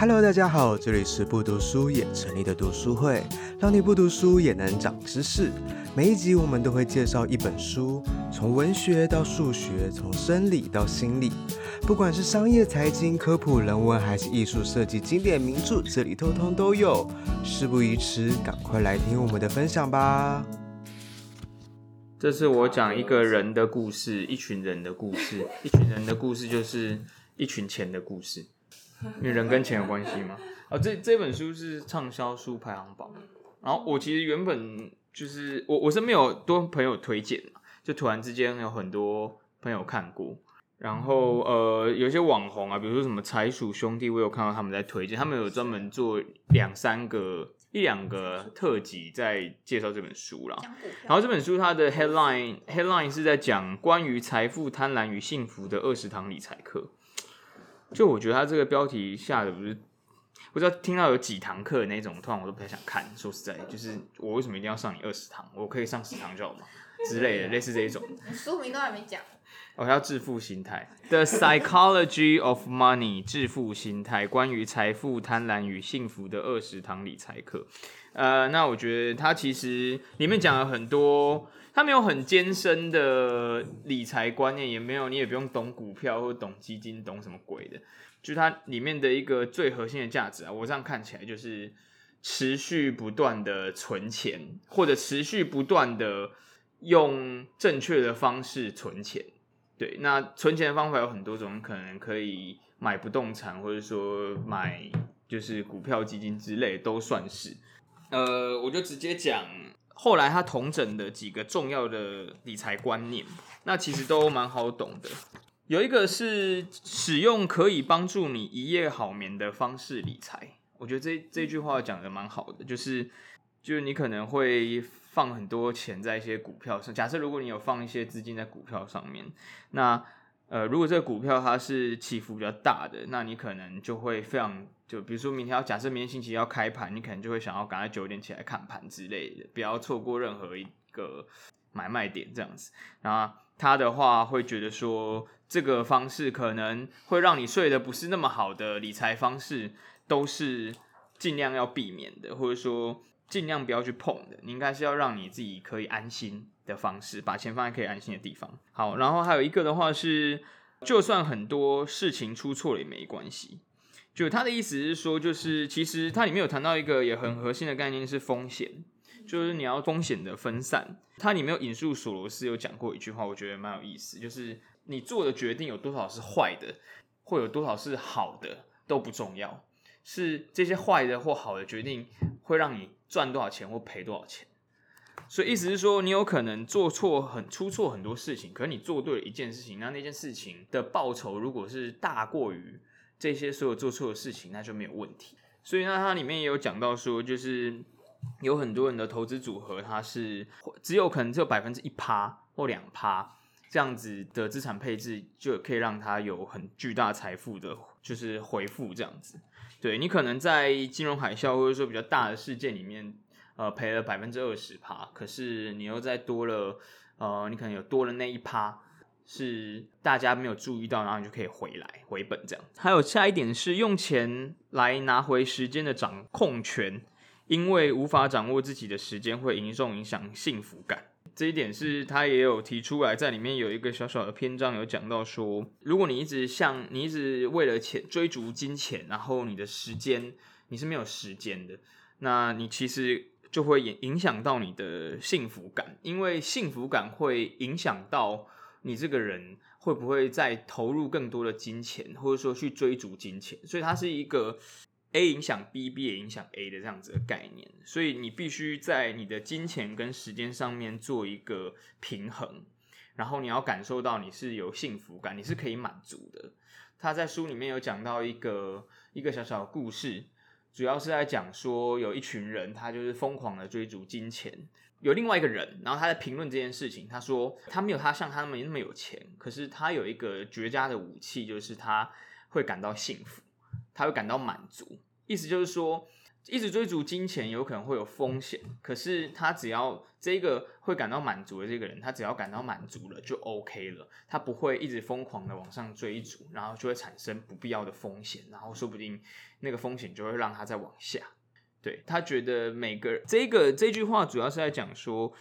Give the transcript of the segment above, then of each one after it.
Hello，大家好，这里是不读书也成立的读书会，让你不读书也能长知识。每一集我们都会介绍一本书，从文学到数学，从生理到心理，不管是商业、财经、科普、人文，还是艺术设计、经典名著，这里通通都有。事不宜迟，赶快来听我们的分享吧。这是我讲一个人的故事，一群人的故事，一群人的故事就是一群钱的故事，因为人跟钱有关系吗？啊，这这本书是畅销书排行榜，然后我其实原本就是我我是没有多朋友推荐，就突然之间有很多朋友看过，然后呃有些网红啊，比如说什么财鼠兄弟，我有看到他们在推荐，他们有专门做两三个。一两个特辑在介绍这本书啦，然后这本书它的 headline headline 是在讲关于财富、贪婪与幸福的二十堂理财课。就我觉得他这个标题下的不是，不知道听到有几堂课的那种，突然我都不太想看。说实在，就是我为什么一定要上你二十堂？我可以上十堂就好嘛之类的，类似这一种。书名都还没讲。我要致富心态，The Psychology of Money，致富心态，关于财富、贪婪与幸福的二十堂理财课。呃，那我觉得它其实里面讲了很多，它没有很艰深的理财观念，也没有，你也不用懂股票或懂基金，懂什么鬼的。就它里面的一个最核心的价值啊，我这样看起来就是持续不断的存钱，或者持续不断的用正确的方式存钱。对，那存钱的方法有很多种，可能可以买不动产，或者说买就是股票、基金之类，都算是。呃，我就直接讲后来他统整的几个重要的理财观念，那其实都蛮好懂的。有一个是使用可以帮助你一夜好眠的方式理财，我觉得这这句话讲得蛮好的，就是就是你可能会。放很多钱在一些股票上。假设如果你有放一些资金在股票上面，那呃，如果这个股票它是起伏比较大的，那你可能就会非常就，比如说明天要假设明天星期一要开盘，你可能就会想要赶快九点起来看盘之类的，不要错过任何一个买卖点这样子。然后他的话会觉得说，这个方式可能会让你睡得不是那么好的理财方式，都是尽量要避免的，或者说。尽量不要去碰的，你应该是要让你自己可以安心的方式，把钱放在可以安心的地方。好，然后还有一个的话是，就算很多事情出错了也没关系。就他的意思是说，就是其实它里面有谈到一个也很核心的概念是风险，就是你要风险的分散。它里面有引述索罗斯有讲过一句话，我觉得蛮有意思，就是你做的决定有多少是坏的，或有多少是好的都不重要，是这些坏的或好的决定会让你。赚多少钱或赔多少钱，所以意思是说，你有可能做错很出错很多事情，可是你做对了一件事情，那那件事情的报酬如果是大过于这些所有做错的事情，那就没有问题。所以呢，它里面也有讲到说，就是有很多人的投资组合，它是只有可能只有百分之一趴或两趴这样子的资产配置，就可以让它有很巨大财富的，就是回复这样子。对，你可能在金融海啸或者说比较大的事件里面，呃，赔了百分之二十趴，可是你又再多了，呃，你可能有多了那一趴是大家没有注意到，然后你就可以回来回本这样。还有下一点是用钱来拿回时间的掌控权，因为无法掌握自己的时间会严重影响幸福感。这一点是他也有提出来，在里面有一个小小的篇章有讲到说，如果你一直像你一直为了钱追逐金钱，然后你的时间你是没有时间的，那你其实就会影影响到你的幸福感，因为幸福感会影响到你这个人会不会再投入更多的金钱，或者说去追逐金钱，所以它是一个。A 影响 B，B 也影响 A 的这样子的概念，所以你必须在你的金钱跟时间上面做一个平衡，然后你要感受到你是有幸福感，你是可以满足的。他在书里面有讲到一个一个小小的故事，主要是在讲说有一群人，他就是疯狂的追逐金钱，有另外一个人，然后他在评论这件事情，他说他没有他像他们那么有钱，可是他有一个绝佳的武器，就是他会感到幸福。他会感到满足，意思就是说，一直追逐金钱有可能会有风险，可是他只要这个会感到满足的这个人，他只要感到满足了就 OK 了，他不会一直疯狂的往上追逐，然后就会产生不必要的风险，然后说不定那个风险就会让他再往下。对，他觉得每个这个这句话主要是在讲说，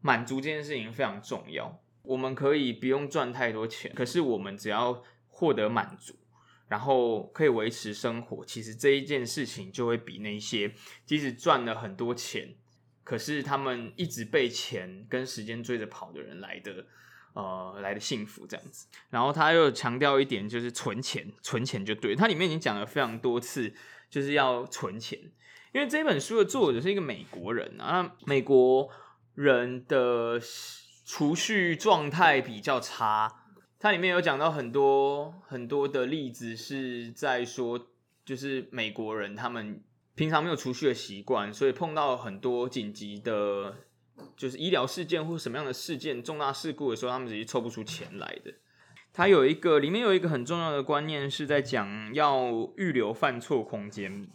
满足这件事情非常重要，我们可以不用赚太多钱，可是我们只要获得满足。然后可以维持生活，其实这一件事情就会比那些即使赚了很多钱，可是他们一直被钱跟时间追着跑的人来的，呃，来的幸福这样子。然后他又强调一点，就是存钱，存钱就对。他里面已经讲了非常多次，就是要存钱，因为这本书的作者是一个美国人啊，美国人的储蓄状态比较差。它里面有讲到很多很多的例子，是在说，就是美国人他们平常没有储蓄的习惯，所以碰到很多紧急的，就是医疗事件或什么样的事件、重大事故的时候，他们直接凑不出钱来的。他有一个里面有一个很重要的观念，是在讲要预留犯错空间，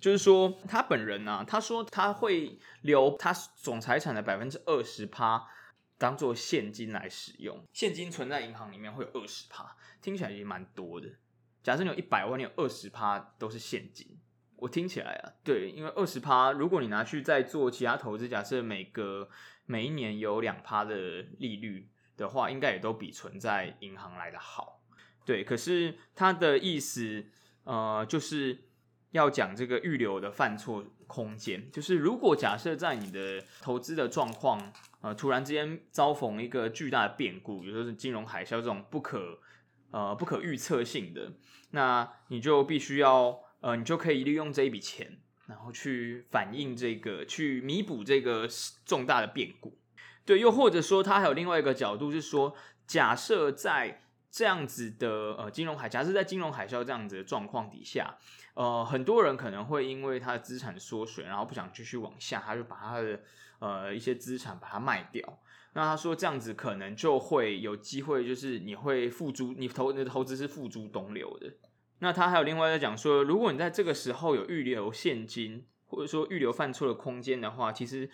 就是说他本人啊，他说他会留他总财产的百分之二十趴。当做现金来使用，现金存在银行里面会有二十趴，听起来也蛮多的。假设你有一百万，你有二十趴都是现金，我听起来啊，对，因为二十趴，如果你拿去再做其他投资，假设每个每一年有两趴的利率的话，应该也都比存在银行来的好。对，可是他的意思，呃，就是要讲这个预留的犯错空间，就是如果假设在你的投资的状况。呃，突然之间遭逢一个巨大的变故，比如说是金融海啸这种不可呃不可预测性的，那你就必须要呃，你就可以利用这一笔钱，然后去反映这个，去弥补这个重大的变故。对，又或者说，它还有另外一个角度是说，假设在这样子的呃金融海，假设在金融海啸这样子的状况底下，呃，很多人可能会因为他的资产缩水，然后不想继续往下，他就把他的。呃，一些资产把它卖掉，那他说这样子可能就会有机会，就是你会付诸你投你的投资是付诸东流的。那他还有另外在讲说，如果你在这个时候有预留现金，或者说预留犯错的空间的话，其实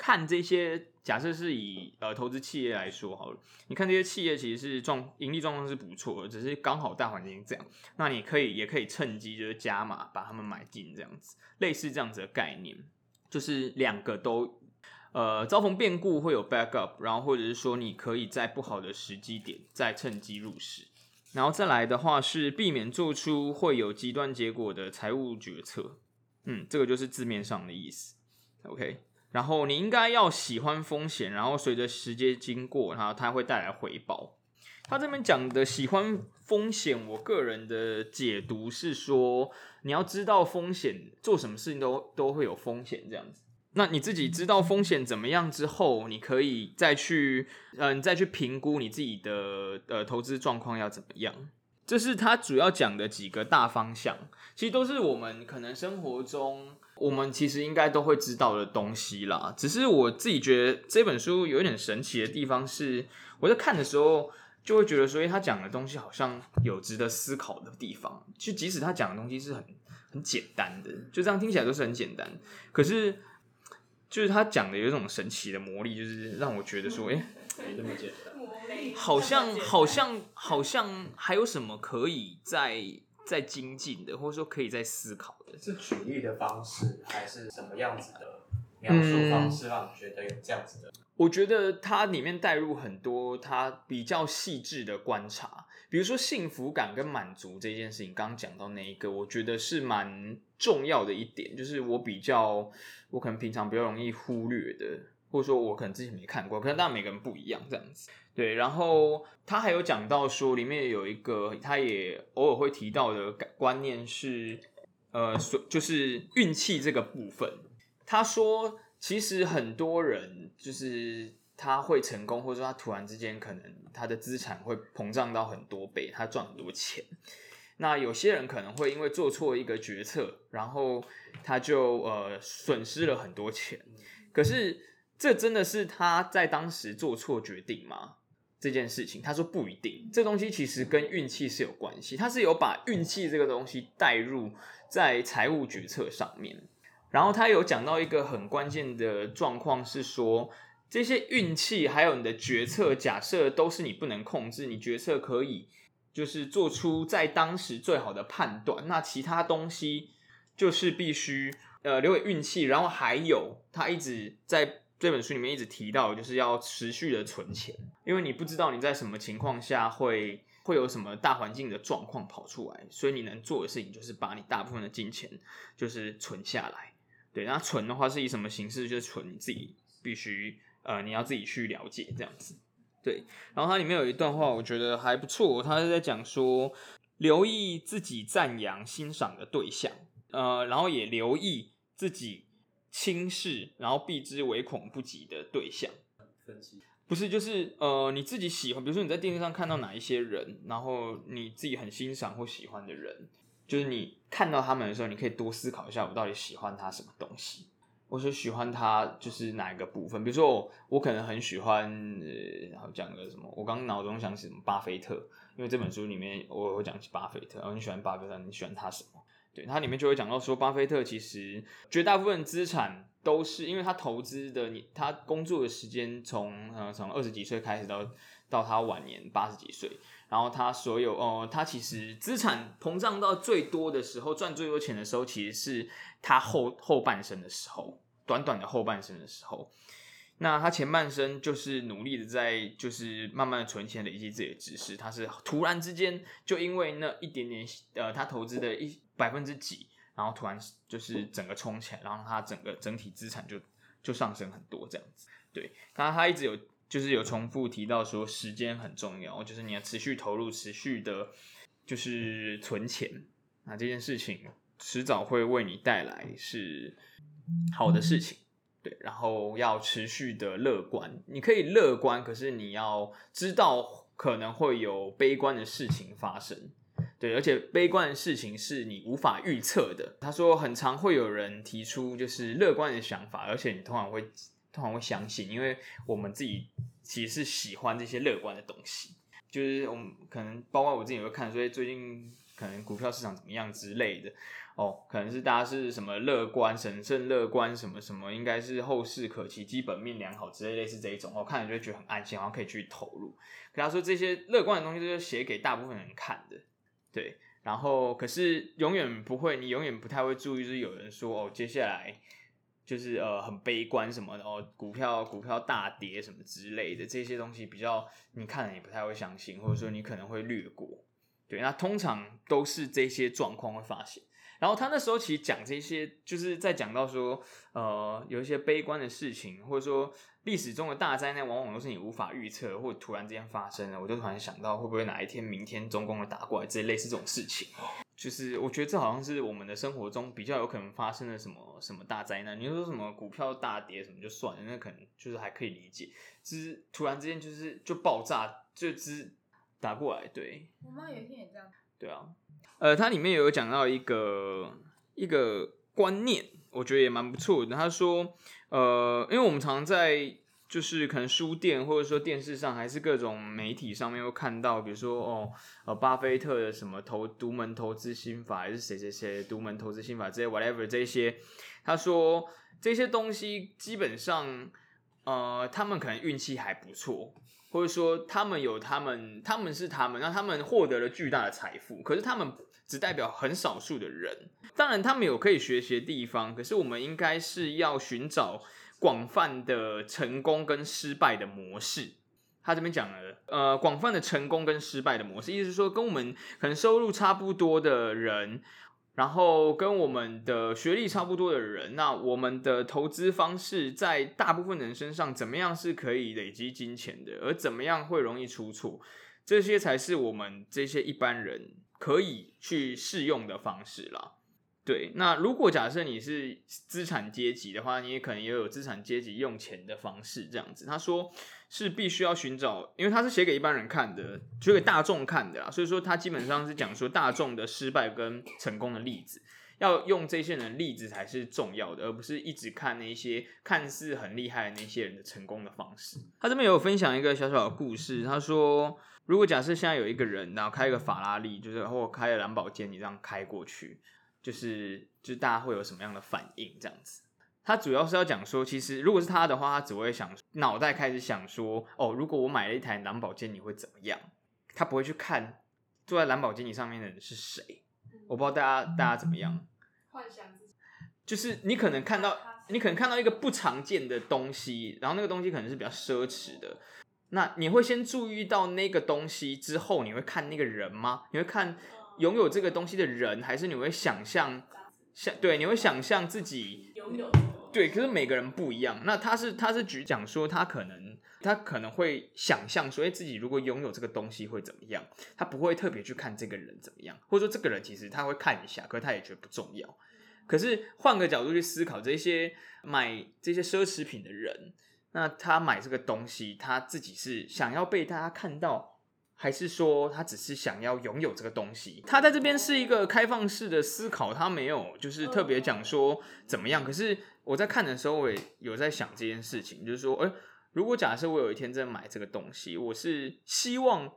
看这些假设是以呃投资企业来说好了，你看这些企业其实是状盈利状况是不错的，只是刚好大环境这样，那你可以也可以趁机就是加码把他们买进这样子，类似这样子的概念，就是两个都。呃，遭逢变故会有 backup，然后或者是说你可以在不好的时机点再趁机入市，然后再来的话是避免做出会有极端结果的财务决策。嗯，这个就是字面上的意思。OK，然后你应该要喜欢风险，然后随着时间经过，然后它会带来回报。他这边讲的喜欢风险，我个人的解读是说，你要知道风险，做什么事情都都会有风险这样子。那你自己知道风险怎么样之后，你可以再去，嗯、你再去评估你自己的呃投资状况要怎么样。这是他主要讲的几个大方向，其实都是我们可能生活中我们其实应该都会知道的东西啦。只是我自己觉得这本书有一点神奇的地方是，我在看的时候就会觉得说，诶，他讲的东西好像有值得思考的地方。就即使他讲的东西是很很简单的，就这样听起来都是很简单，可是。就是他讲的有一种神奇的魔力，就是让我觉得说，哎，没那么简单，好像好像好像还有什么可以再再精进的，或者说可以在思考的。是举例的方式，还是什么样子的描述方式，让你觉得有这样子的？嗯，我觉得它里面带入很多它比较细致的观察。比如说幸福感跟满足这件事情，刚刚讲到那一个，我觉得是蛮重要的一点，就是我比较，我可能平常比较容易忽略的，或者说我可能之前没看过，可能当然每个人不一样这样子。对，然后他还有讲到说，里面有一个他也偶尔会提到的观念是，呃，所就是运气这个部分。他说，其实很多人就是。他会成功，或者说他突然之间可能他的资产会膨胀到很多倍，他赚很多钱。那有些人可能会因为做错一个决策，然后他就呃损失了很多钱。可是这真的是他在当时做错决定吗？这件事情他说不一定。这东西其实跟运气是有关系，他是有把运气这个东西带入在财务决策上面。然后他有讲到一个很关键的状况是说，这些运气还有你的决策，假设都是你不能控制，你决策可以就是做出在当时最好的判断，那其他东西就是必须呃留给运气。然后还有他一直在这本书里面一直提到，就是要持续的存钱，因为你不知道你在什么情况下会。会有什么大环境的状况跑出来，所以你能做的事情就是把你大部分的金钱就是存下来。对，那存的话是以什么形式？就是存你自己必须呃，你要自己去了解这样子。对，然后它里面有一段话，我觉得还不错，它是在讲说，留意自己赞扬欣赏的对象，呃，然后也留意自己轻视然后避之唯恐不及的对象。分析。不是，就是呃，你自己喜欢，比如说你在电视上看到哪一些人，然后你自己很欣赏或喜欢的人，就是你看到他们的时候，你可以多思考一下，我到底喜欢他什么东西，我是喜欢他就是哪一个部分。比如说我，我可能很喜欢，呃，然后讲个什么，我刚脑中想起什么巴菲特，因为这本书里面我会讲起巴菲特，然后你喜欢巴菲特，你喜欢他什么？它里面就会讲到说，巴菲特其实绝大部分资产都是因为他投资的，你他工作的时间从呃从二十几岁开始到到他晚年八十几岁，然后他所有哦、他其实资产膨胀到最多的时候，赚最多钱的时候，其实是他后后半生的时候，短短的后半生的时候。那他前半生就是努力的在，就是慢慢的存钱，累积自己的知识。他是突然之间就因为那一点点，呃，他投资的一百分之几，然后突然就是整个冲起来，然后他整个整体资产就就上升很多这样子。对，他他一直有就是有重复提到说时间很重要，就是你要持续投入，持续的，就是存钱。那这件事情迟早会为你带来是好的事情。对，然后要持续的乐观，你可以乐观，可是你要知道可能会有悲观的事情发生。对，而且悲观的事情是你无法预测的。他说，很常会有人提出就是乐观的想法，而且你通常会通常会相信，因为我们自己其实是喜欢这些乐观的东西。就是我们可能包括我自己也会看，所以最近可能股票市场怎么样之类的。哦，可能是大家是什么乐观、神圣乐观，什么什么，应该是后市可期、基本面良好之类类似这一种。我、哦、看了就会觉得很安心，好像可以去投入。可他说这些乐观的东西就是写给大部分人看的，对。然后可是永远不会，你永远不太会注意，就是有人说哦，接下来就是呃很悲观什么的哦，股票股票大跌什么之类的这些东西，比较你看了也不太会相信，或者说你可能会略过。对，那通常都是这些状况会发现。然后他那时候其实讲这些，就是在讲到说，呃，有一些悲观的事情，或者说历史中的大灾难，往往都是你无法预测，或者突然之间发生的。我就突然想到，会不会哪一天、明天中共会打过来，这类似这种事情。就是我觉得这好像是我们的生活中比较有可能发生的什么什么大灾难。你说什么股票大跌什么就算了，那可能就是还可以理解。就是突然之间就是就爆炸，就只打过来。对，我妈有一天也这样。对啊。呃，它里面有讲到一个一个观念，我觉得也蛮不错的。他说，呃，因为我们常在就是可能书店或者说电视上，还是各种媒体上面会看到，比如说哦，呃，巴菲特的什么投独门投资心法，还是谁谁谁独门投资心法这些 whatever 这些，他说这些东西基本上，呃，他们可能运气还不错。或者说他们有他们，他们是他们，让他们获得了巨大的财富。可是他们只代表很少数的人，当然他们有可以学习的地方。可是我们应该是要寻找广泛的成功跟失败的模式。他这边讲了，呃，广泛的成功跟失败的模式，意思是说跟我们可能收入差不多的人。然后跟我们的学历差不多的人，那我们的投资方式在大部分人身上怎么样是可以累积金钱的，而怎么样会容易出错，这些才是我们这些一般人可以去适用的方式啦。对，那如果假设你是资产阶级的话，你也可能也有资产阶级用钱的方式，这样子。他说是必须要寻找，因为他是写给一般人看的，写给大众看的啦，所以说他基本上是讲说大众的失败跟成功的例子，要用这些人的例子才是重要的，而不是一直看那些看似很厉害的那些人的成功的方式。他这边有分享一个小小的故事，他说如果假设现在有一个人，然后开一个法拉利，就是或开个蓝宝坚尼这样开过去。就是就是大家会有什么样的反应这样子。他主要是要讲说，其实如果是他的话，他只会想脑袋开始想说，哦，如果我买了一台蓝宝坚尼会怎么样？他不会去看坐在蓝宝坚尼上面的人是谁。我不知道大家大家怎么样？幻想自己，就是你可能看到，你可能看到一个不常见的东西，然后那个东西可能是比较奢侈的。那你会先注意到那个东西之后，你会看那个人吗？你会看拥有这个东西的人，还是你会想象想对？你会想象自己拥有？对，可是每个人不一样。那他是他是举讲说，他可能他可能会想象说，哎，自己如果拥有这个东西会怎么样？他不会特别去看这个人怎么样，或者说这个人其实他会看一下，可是他也觉得不重要。可是换个角度去思考，这些买这些奢侈品的人。那他买这个东西，他自己是想要被大家看到，还是说他只是想要拥有这个东西？他在这边是一个开放式的思考，他没有就是特别讲说怎么样。可是我在看的时候，我也有在想这件事情，就是说，诶，如果假设我有一天真的买这个东西，我是希望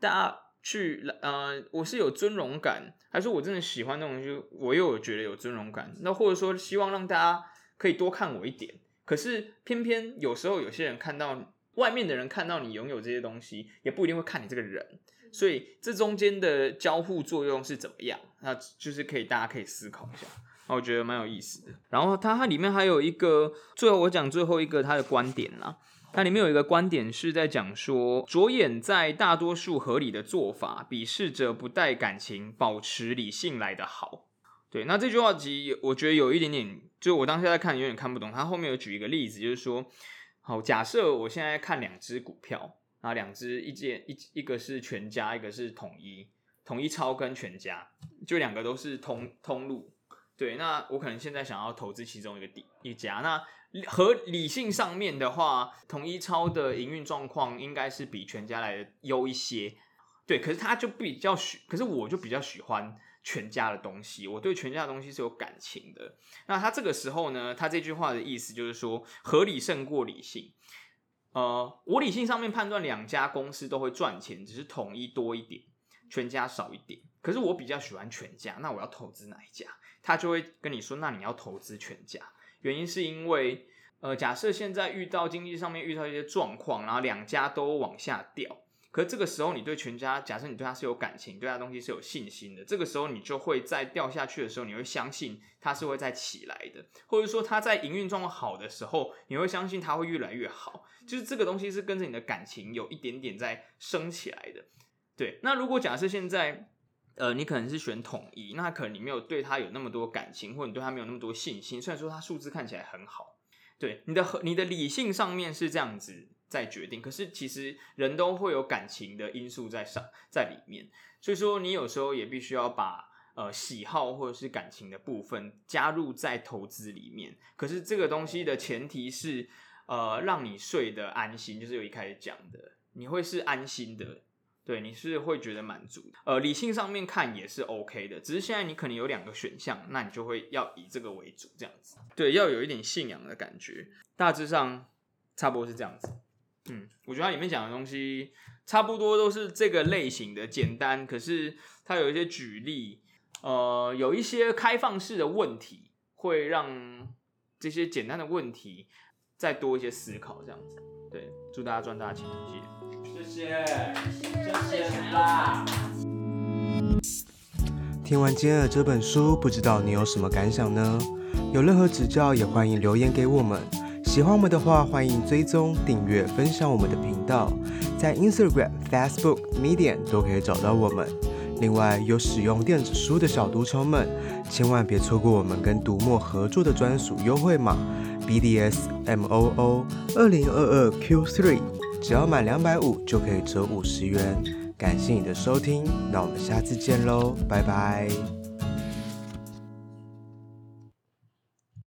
大家去，呃，我是有尊荣感，还是我真的喜欢那种东西，我又有觉得有尊荣感？那或者说希望让大家可以多看我一点？可是偏偏有时候有些人看到外面的人看到你拥有这些东西，也不一定会看你这个人，所以这中间的交互作用是怎么样？那就是可以大家可以思考一下，我觉得蛮有意思的。然后它它里面还有一个，最后我讲最后一个它的观点啦，它里面有一个观点是在讲说，着眼在大多数合理的做法，比试着不带感情、保持理性来的好。对，那这句话其实我觉得有一点点，就我当下在看有点看不懂。他后面有举一个例子，就是说，好，假设我现在看两只股票，啊，两只一件一一个是全家，一个是统一，统一超跟全家，就两个都是通通路。对，那我可能现在想要投资其中一个底一家。那合理性上面的话，统一超的营运状况应该是比全家来的优一些。对，可是他就比较喜，可是我就比较喜欢。全家的东西，我对全家的东西是有感情的。那他这个时候呢，他这句话的意思就是说，合理胜过理性。呃，我理性上面判断两家公司都会赚钱，只是统一多一点，全家少一点。可是我比较喜欢全家，那我要投资哪一家？他就会跟你说，那你要投资全家。原因是因为，呃，假设现在遇到经济上面遇到一些状况，然后两家都往下掉。可这个时候，你对全家，假设你对他是有感情，对他东西是有信心的，这个时候你就会在掉下去的时候，你会相信他是会再起来的，或者说他在营运状况好的时候，你会相信他会越来越好。就是这个东西是跟着你的感情有一点点在升起来的。对，那如果假设现在，呃，你可能是选统一，那可能你没有对他有那么多感情，或者你对他没有那么多信心。虽然说他数字看起来很好，对你的和你的理性上面是这样子。再决定，可是其实人都会有感情的因素在上在里面，所以说你有时候也必须要把呃喜好或者是感情的部分加入在投资里面。可是这个东西的前提是呃让你睡得安心，就是有一开始讲的，你会是安心的，对，你是会觉得满足的。呃，理性上面看也是 OK 的，只是现在你可能有两个选项，那你就会要以这个为主，这样子，对，要有一点信仰的感觉，大致上差不多是这样子。嗯，我觉得它里面讲的东西差不多都是这个类型的，简单。可是它有一些举例，呃，有一些开放式的问题，会让这些简单的问题再多一些思考，这样子。对，祝大家赚大钱，谢谢，谢谢，谢谢啦。听完今天的这本书，不知道你有什么感想呢？有任何指教，也欢迎留言给我们。喜欢我们的话，欢迎追踪、订阅、分享我们的频道，在 Instagram、Facebook、Medium 都可以找到我们。另外，有使用电子书的小读虫们，千万别错过我们跟读墨合作的专属优惠码 BDSMOO 二零二二 Q3，只要满两百五就可以折五十元。感谢你的收听，那我们下次见喽，拜拜。